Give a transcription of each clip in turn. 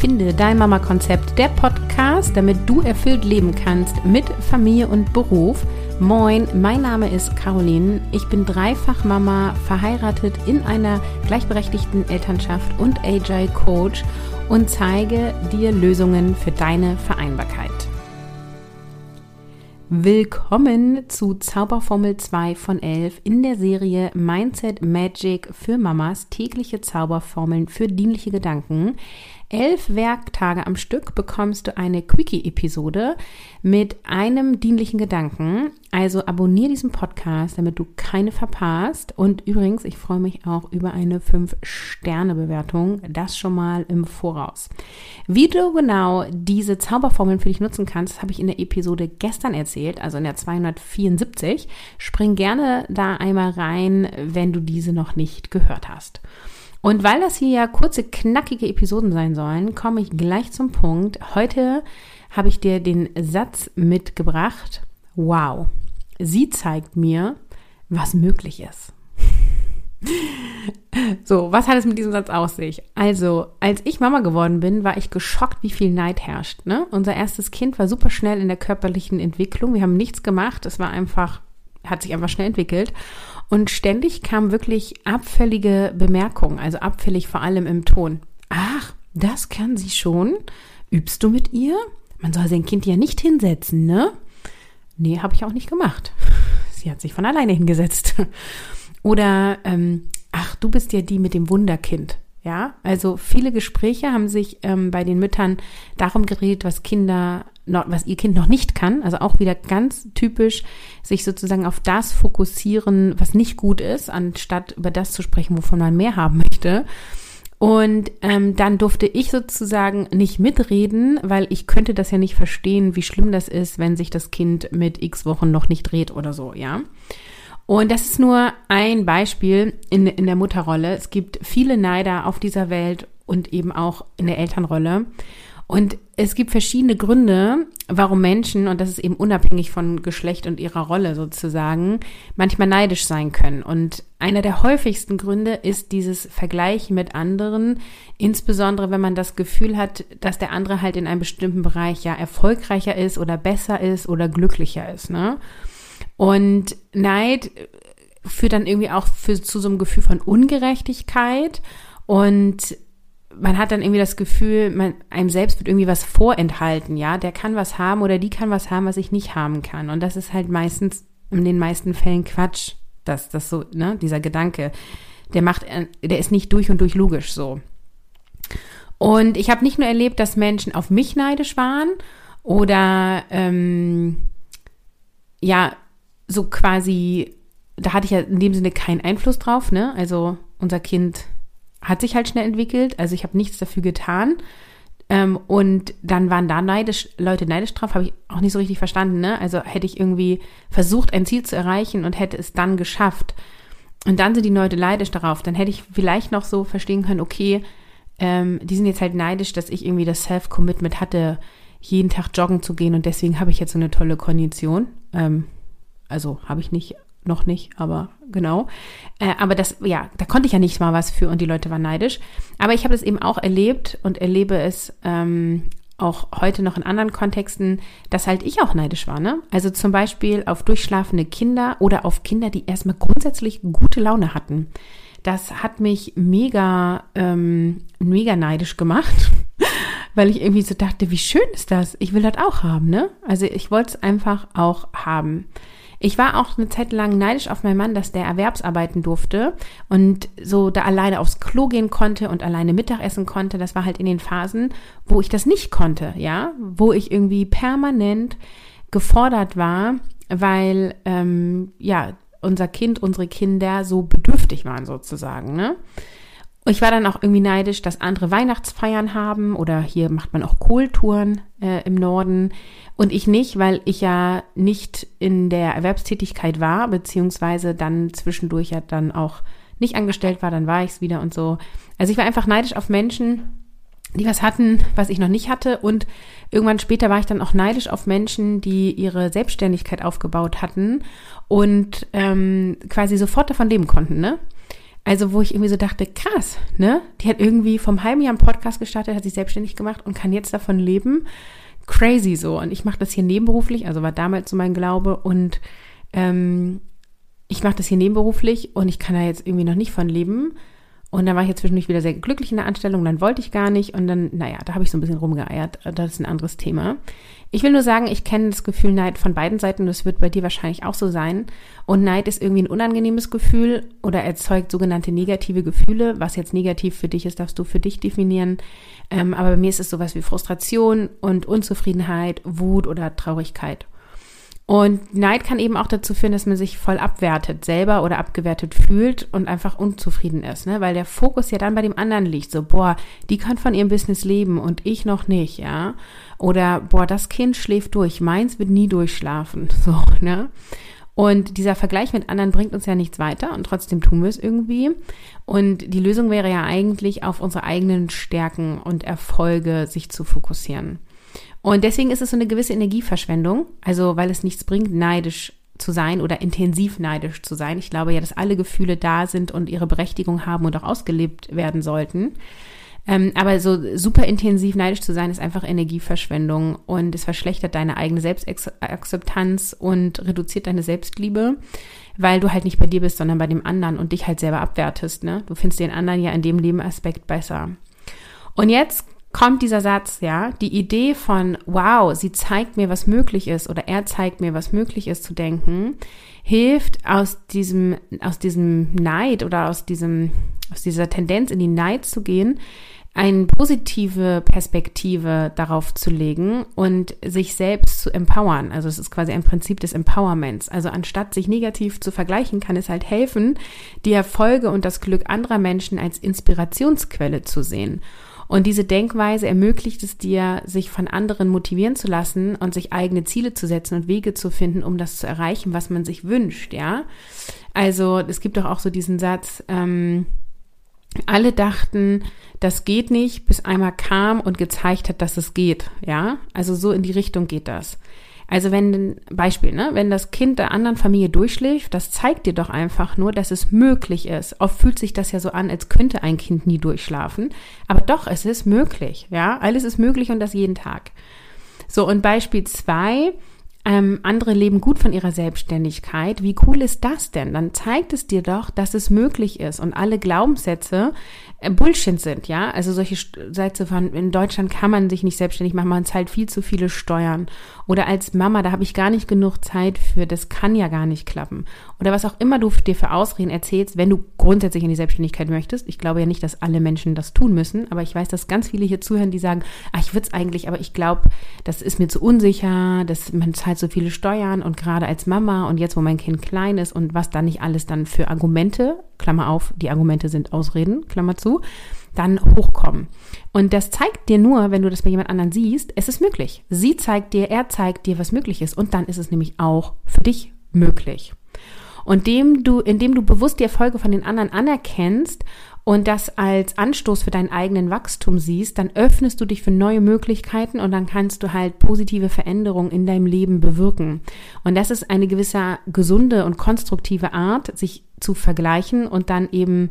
Finde dein Mama-Konzept, der Podcast, damit du erfüllt leben kannst mit Familie und Beruf. Moin, mein Name ist Caroline. Ich bin dreifach Mama, verheiratet in einer gleichberechtigten Elternschaft und Agile Coach und zeige dir Lösungen für deine Vereinbarkeit. Willkommen zu Zauberformel 2 von 11 in der Serie Mindset Magic für Mamas tägliche Zauberformeln für dienliche Gedanken elf Werktage am Stück bekommst du eine Quickie-Episode mit einem dienlichen Gedanken. Also abonniere diesen Podcast, damit du keine verpasst. Und übrigens, ich freue mich auch über eine 5-Sterne-Bewertung. Das schon mal im Voraus. Wie du genau diese Zauberformeln für dich nutzen kannst, habe ich in der Episode gestern erzählt, also in der 274. Spring gerne da einmal rein, wenn du diese noch nicht gehört hast. Und weil das hier ja kurze, knackige Episoden sein sollen, komme ich gleich zum Punkt. Heute habe ich dir den Satz mitgebracht. Wow, sie zeigt mir, was möglich ist. So, was hat es mit diesem Satz aus sich? Also, als ich Mama geworden bin, war ich geschockt, wie viel Neid herrscht. Ne? Unser erstes Kind war super schnell in der körperlichen Entwicklung. Wir haben nichts gemacht. Es war einfach, hat sich einfach schnell entwickelt. Und ständig kamen wirklich abfällige Bemerkungen, also abfällig vor allem im Ton. Ach, das kann sie schon? Übst du mit ihr? Man soll sein Kind ja nicht hinsetzen, ne? Nee, habe ich auch nicht gemacht. Sie hat sich von alleine hingesetzt. Oder, ähm, ach, du bist ja die mit dem Wunderkind. Ja, also viele Gespräche haben sich ähm, bei den Müttern darum gedreht, was Kinder noch, was ihr Kind noch nicht kann. Also auch wieder ganz typisch, sich sozusagen auf das fokussieren, was nicht gut ist, anstatt über das zu sprechen, wovon man mehr haben möchte. Und ähm, dann durfte ich sozusagen nicht mitreden, weil ich könnte das ja nicht verstehen, wie schlimm das ist, wenn sich das Kind mit x Wochen noch nicht dreht oder so, ja. Und das ist nur ein Beispiel in, in der Mutterrolle. Es gibt viele Neider auf dieser Welt und eben auch in der Elternrolle. Und es gibt verschiedene Gründe, warum Menschen, und das ist eben unabhängig von Geschlecht und ihrer Rolle sozusagen, manchmal neidisch sein können. Und einer der häufigsten Gründe ist dieses Vergleichen mit anderen, insbesondere wenn man das Gefühl hat, dass der andere halt in einem bestimmten Bereich ja erfolgreicher ist oder besser ist oder glücklicher ist. Ne? Und Neid führt dann irgendwie auch für, zu so einem Gefühl von Ungerechtigkeit und man hat dann irgendwie das Gefühl, man, einem selbst wird irgendwie was vorenthalten, ja. Der kann was haben oder die kann was haben, was ich nicht haben kann. Und das ist halt meistens, in den meisten Fällen Quatsch, dass das so, ne, dieser Gedanke, der macht, der ist nicht durch und durch logisch so. Und ich habe nicht nur erlebt, dass Menschen auf mich neidisch waren oder ähm, ja, so quasi, da hatte ich ja in dem Sinne keinen Einfluss drauf, ne? Also unser Kind hat sich halt schnell entwickelt. Also ich habe nichts dafür getan. Ähm, und dann waren da neidisch, Leute neidisch drauf, habe ich auch nicht so richtig verstanden. Ne? Also hätte ich irgendwie versucht, ein Ziel zu erreichen und hätte es dann geschafft. Und dann sind die Leute neidisch darauf. Dann hätte ich vielleicht noch so verstehen können, okay, ähm, die sind jetzt halt neidisch, dass ich irgendwie das Self-Commitment hatte, jeden Tag joggen zu gehen und deswegen habe ich jetzt so eine tolle Kondition. Ähm, also habe ich nicht, noch nicht, aber genau. Äh, aber das, ja, da konnte ich ja nicht mal was für und die Leute waren neidisch. Aber ich habe es eben auch erlebt und erlebe es ähm, auch heute noch in anderen Kontexten, dass halt ich auch neidisch war. Ne? Also zum Beispiel auf durchschlafende Kinder oder auf Kinder, die erstmal grundsätzlich gute Laune hatten. Das hat mich mega, ähm, mega neidisch gemacht, weil ich irgendwie so dachte, wie schön ist das? Ich will das auch haben, ne? Also ich wollte es einfach auch haben. Ich war auch eine Zeit lang neidisch auf meinen Mann, dass der Erwerbsarbeiten durfte und so da alleine aufs Klo gehen konnte und alleine Mittagessen konnte. Das war halt in den Phasen, wo ich das nicht konnte, ja, wo ich irgendwie permanent gefordert war, weil ähm, ja unser Kind, unsere Kinder so bedürftig waren sozusagen, ne? Ich war dann auch irgendwie neidisch, dass andere Weihnachtsfeiern haben oder hier macht man auch Kohltouren äh, im Norden und ich nicht, weil ich ja nicht in der Erwerbstätigkeit war, beziehungsweise dann zwischendurch ja dann auch nicht angestellt war, dann war ich es wieder und so. Also ich war einfach neidisch auf Menschen, die was hatten, was ich noch nicht hatte. Und irgendwann später war ich dann auch neidisch auf Menschen, die ihre Selbstständigkeit aufgebaut hatten und ähm, quasi sofort davon leben konnten. Ne? Also, wo ich irgendwie so dachte, krass, ne? Die hat irgendwie vom halben Jahr einen Podcast gestartet, hat sich selbstständig gemacht und kann jetzt davon leben. Crazy so. Und ich mache das hier nebenberuflich, also war damals so mein Glaube. Und ähm, ich mache das hier nebenberuflich und ich kann da jetzt irgendwie noch nicht von leben. Und dann war ich jetzt zwischendurch wieder sehr glücklich in der Anstellung, dann wollte ich gar nicht und dann, naja, da habe ich so ein bisschen rumgeeiert. Das ist ein anderes Thema. Ich will nur sagen, ich kenne das Gefühl Neid von beiden Seiten, das wird bei dir wahrscheinlich auch so sein. Und Neid ist irgendwie ein unangenehmes Gefühl oder erzeugt sogenannte negative Gefühle. Was jetzt negativ für dich ist, darfst du für dich definieren. Ähm, aber bei mir ist es sowas wie Frustration und Unzufriedenheit, Wut oder Traurigkeit. Und Neid kann eben auch dazu führen, dass man sich voll abwertet selber oder abgewertet fühlt und einfach unzufrieden ist, ne? Weil der Fokus ja dann bei dem anderen liegt. So, boah, die kann von ihrem Business leben und ich noch nicht, ja? Oder, boah, das Kind schläft durch, meins wird nie durchschlafen, so, ne? Und dieser Vergleich mit anderen bringt uns ja nichts weiter und trotzdem tun wir es irgendwie. Und die Lösung wäre ja eigentlich, auf unsere eigenen Stärken und Erfolge sich zu fokussieren. Und deswegen ist es so eine gewisse Energieverschwendung, also weil es nichts bringt, neidisch zu sein oder intensiv neidisch zu sein. Ich glaube ja, dass alle Gefühle da sind und ihre Berechtigung haben und auch ausgelebt werden sollten. Ähm, aber so super intensiv neidisch zu sein, ist einfach Energieverschwendung und es verschlechtert deine eigene Selbstakzeptanz und reduziert deine Selbstliebe, weil du halt nicht bei dir bist, sondern bei dem anderen und dich halt selber abwertest. Ne? Du findest den anderen ja in dem Nebenaspekt besser. Und jetzt kommt dieser Satz, ja, die Idee von, wow, sie zeigt mir, was möglich ist oder er zeigt mir, was möglich ist zu denken, hilft aus diesem, aus diesem Neid oder aus diesem, aus dieser Tendenz in die Neid zu gehen, eine positive Perspektive darauf zu legen und sich selbst zu empowern. Also es ist quasi ein Prinzip des Empowerments. Also anstatt sich negativ zu vergleichen, kann es halt helfen, die Erfolge und das Glück anderer Menschen als Inspirationsquelle zu sehen. Und diese Denkweise ermöglicht es dir, sich von anderen motivieren zu lassen und sich eigene Ziele zu setzen und Wege zu finden, um das zu erreichen, was man sich wünscht, ja. Also es gibt doch auch so diesen Satz, ähm, alle dachten, das geht nicht, bis einmal kam und gezeigt hat, dass es geht, ja. Also so in die Richtung geht das. Also wenn, Beispiel, ne, wenn das Kind der anderen Familie durchschläft, das zeigt dir doch einfach nur, dass es möglich ist. Oft fühlt sich das ja so an, als könnte ein Kind nie durchschlafen. Aber doch, es ist möglich, ja. Alles ist möglich und das jeden Tag. So, und Beispiel zwei, ähm, andere leben gut von ihrer Selbstständigkeit. Wie cool ist das denn? Dann zeigt es dir doch, dass es möglich ist und alle Glaubenssätze, äh, Bullshit sind, ja. Also solche Sätze von, in Deutschland kann man sich nicht selbstständig machen, man zahlt viel zu viele Steuern. Oder als Mama, da habe ich gar nicht genug Zeit für, das kann ja gar nicht klappen. Oder was auch immer du dir für Ausreden erzählst, wenn du grundsätzlich in die Selbstständigkeit möchtest. Ich glaube ja nicht, dass alle Menschen das tun müssen, aber ich weiß, dass ganz viele hier zuhören, die sagen, ah, ich würde es eigentlich, aber ich glaube, das ist mir zu unsicher, dass man zahlt so viele Steuern und gerade als Mama und jetzt, wo mein Kind klein ist und was da nicht alles dann für Argumente Klammer auf, die Argumente sind Ausreden, Klammer zu, dann hochkommen. Und das zeigt dir nur, wenn du das bei jemand anderen siehst, es ist möglich. Sie zeigt dir, er zeigt dir, was möglich ist. Und dann ist es nämlich auch für dich möglich. Und dem du, indem du bewusst die Erfolge von den anderen anerkennst und das als Anstoß für deinen eigenen Wachstum siehst, dann öffnest du dich für neue Möglichkeiten und dann kannst du halt positive Veränderungen in deinem Leben bewirken. Und das ist eine gewisse gesunde und konstruktive Art, sich zu vergleichen und dann eben,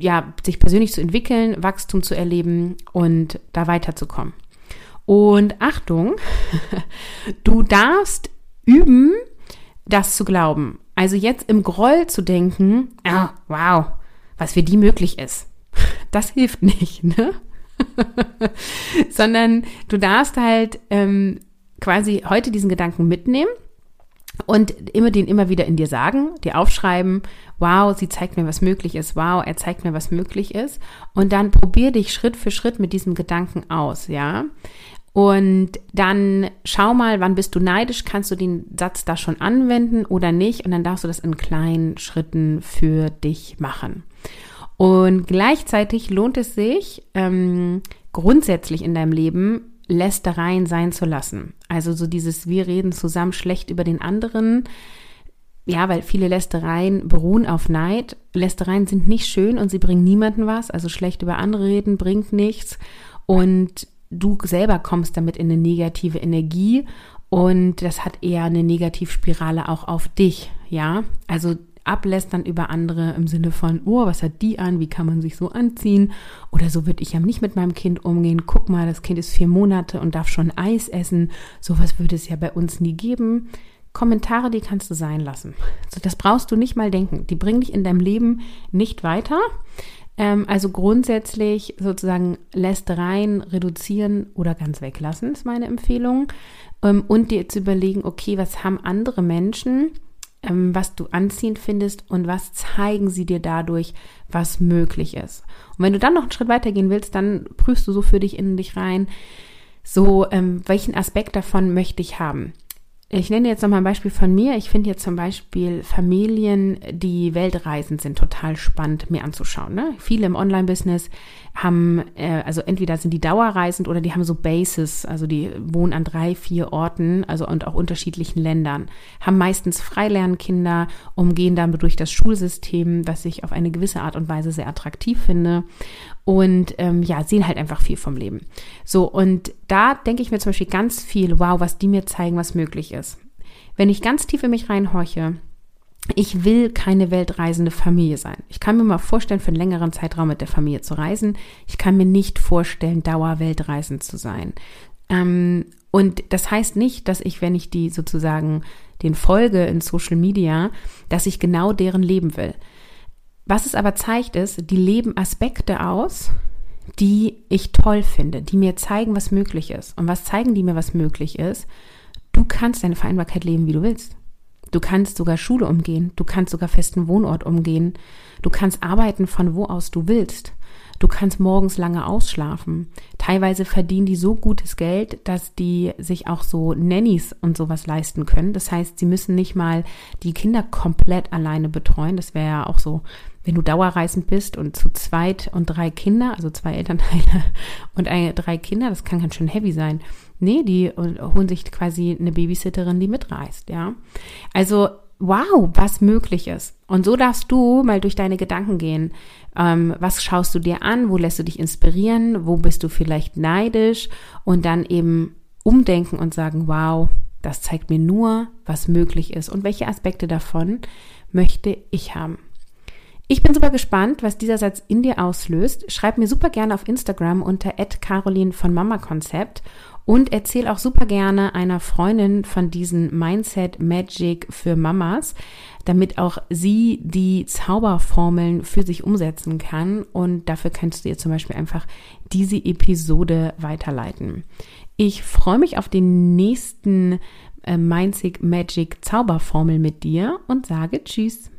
ja, sich persönlich zu entwickeln, Wachstum zu erleben und da weiterzukommen. Und Achtung, du darfst üben, das zu glauben. Also jetzt im Groll zu denken, ah, wow, was für die möglich ist. Das hilft nicht, ne? Sondern du darfst halt ähm, quasi heute diesen Gedanken mitnehmen und immer den immer wieder in dir sagen, dir aufschreiben, wow, sie zeigt mir, was möglich ist, wow, er zeigt mir, was möglich ist. Und dann probier dich Schritt für Schritt mit diesem Gedanken aus, ja. Und dann schau mal, wann bist du neidisch, kannst du den Satz da schon anwenden oder nicht. Und dann darfst du das in kleinen Schritten für dich machen. Und gleichzeitig lohnt es sich, ähm, grundsätzlich in deinem Leben Lästereien sein zu lassen. Also so dieses Wir reden zusammen schlecht über den anderen. Ja, weil viele Lästereien beruhen auf Neid. Lästereien sind nicht schön und sie bringen niemanden was. Also schlecht über andere reden bringt nichts. Und du selber kommst damit in eine negative Energie und das hat eher eine Negativspirale auch auf dich. Ja, also ablästern über andere im Sinne von, oh, was hat die an, wie kann man sich so anziehen? Oder so würde ich ja nicht mit meinem Kind umgehen. Guck mal, das Kind ist vier Monate und darf schon Eis essen. Sowas würde es ja bei uns nie geben. Kommentare, die kannst du sein lassen. So, das brauchst du nicht mal denken. Die bringen dich in deinem Leben nicht weiter. Ähm, also grundsätzlich sozusagen lässt rein, reduzieren oder ganz weglassen, ist meine Empfehlung. Ähm, und dir zu überlegen, okay, was haben andere Menschen, ähm, was du anziehend findest und was zeigen sie dir dadurch, was möglich ist. Und wenn du dann noch einen Schritt weiter gehen willst, dann prüfst du so für dich in dich rein, so ähm, welchen Aspekt davon möchte ich haben. Ich nenne jetzt nochmal ein Beispiel von mir. Ich finde jetzt zum Beispiel Familien, die weltreisend sind, total spannend mir anzuschauen. Ne? Viele im Online-Business haben, äh, also entweder sind die dauerreisend oder die haben so Bases, also die wohnen an drei, vier Orten, also und auch unterschiedlichen Ländern, haben meistens Freilernkinder, umgehen damit durch das Schulsystem, was ich auf eine gewisse Art und Weise sehr attraktiv finde und ähm, ja, sehen halt einfach viel vom Leben. So, und da denke ich mir zum Beispiel ganz viel, wow, was die mir zeigen, was möglich ist. Wenn ich ganz tief in mich reinhorche, ich will keine weltreisende Familie sein. Ich kann mir mal vorstellen, für einen längeren Zeitraum mit der Familie zu reisen. Ich kann mir nicht vorstellen, dauerweltreisend zu sein. Ähm, und das heißt nicht, dass ich, wenn ich die sozusagen den folge in Social Media, dass ich genau deren Leben will. Was es aber zeigt, ist, die leben Aspekte aus, die ich toll finde, die mir zeigen, was möglich ist. Und was zeigen die mir, was möglich ist? Du kannst deine Vereinbarkeit leben, wie du willst. Du kannst sogar Schule umgehen, du kannst sogar festen Wohnort umgehen, du kannst arbeiten von wo aus du willst. Du kannst morgens lange ausschlafen. Teilweise verdienen die so gutes Geld, dass die sich auch so Nannies und sowas leisten können. Das heißt, sie müssen nicht mal die Kinder komplett alleine betreuen. Das wäre ja auch so, wenn du dauerreisend bist und zu zweit und drei Kinder, also zwei Elternteile und ein, drei Kinder, das kann ganz schön heavy sein. Nee, die holen sich quasi eine Babysitterin, die mitreist, ja. Also wow, was möglich ist. Und so darfst du mal durch deine Gedanken gehen. Ähm, was schaust du dir an? Wo lässt du dich inspirieren? Wo bist du vielleicht neidisch? Und dann eben umdenken und sagen, wow, das zeigt mir nur, was möglich ist und welche Aspekte davon möchte ich haben. Ich bin super gespannt, was dieser Satz in dir auslöst. Schreib mir super gerne auf Instagram unter @carolin von Mama Konzept und erzähl auch super gerne einer Freundin von diesen Mindset Magic für Mamas, damit auch sie die Zauberformeln für sich umsetzen kann. Und dafür kannst du ihr zum Beispiel einfach diese Episode weiterleiten. Ich freue mich auf den nächsten äh, Mindset Magic Zauberformel mit dir und sage Tschüss.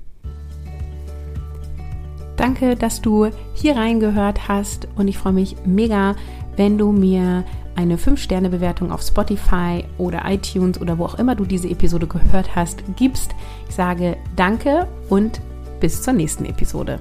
Danke, dass du hier reingehört hast und ich freue mich mega, wenn du mir eine 5-Sterne-Bewertung auf Spotify oder iTunes oder wo auch immer du diese Episode gehört hast, gibst. Ich sage danke und bis zur nächsten Episode.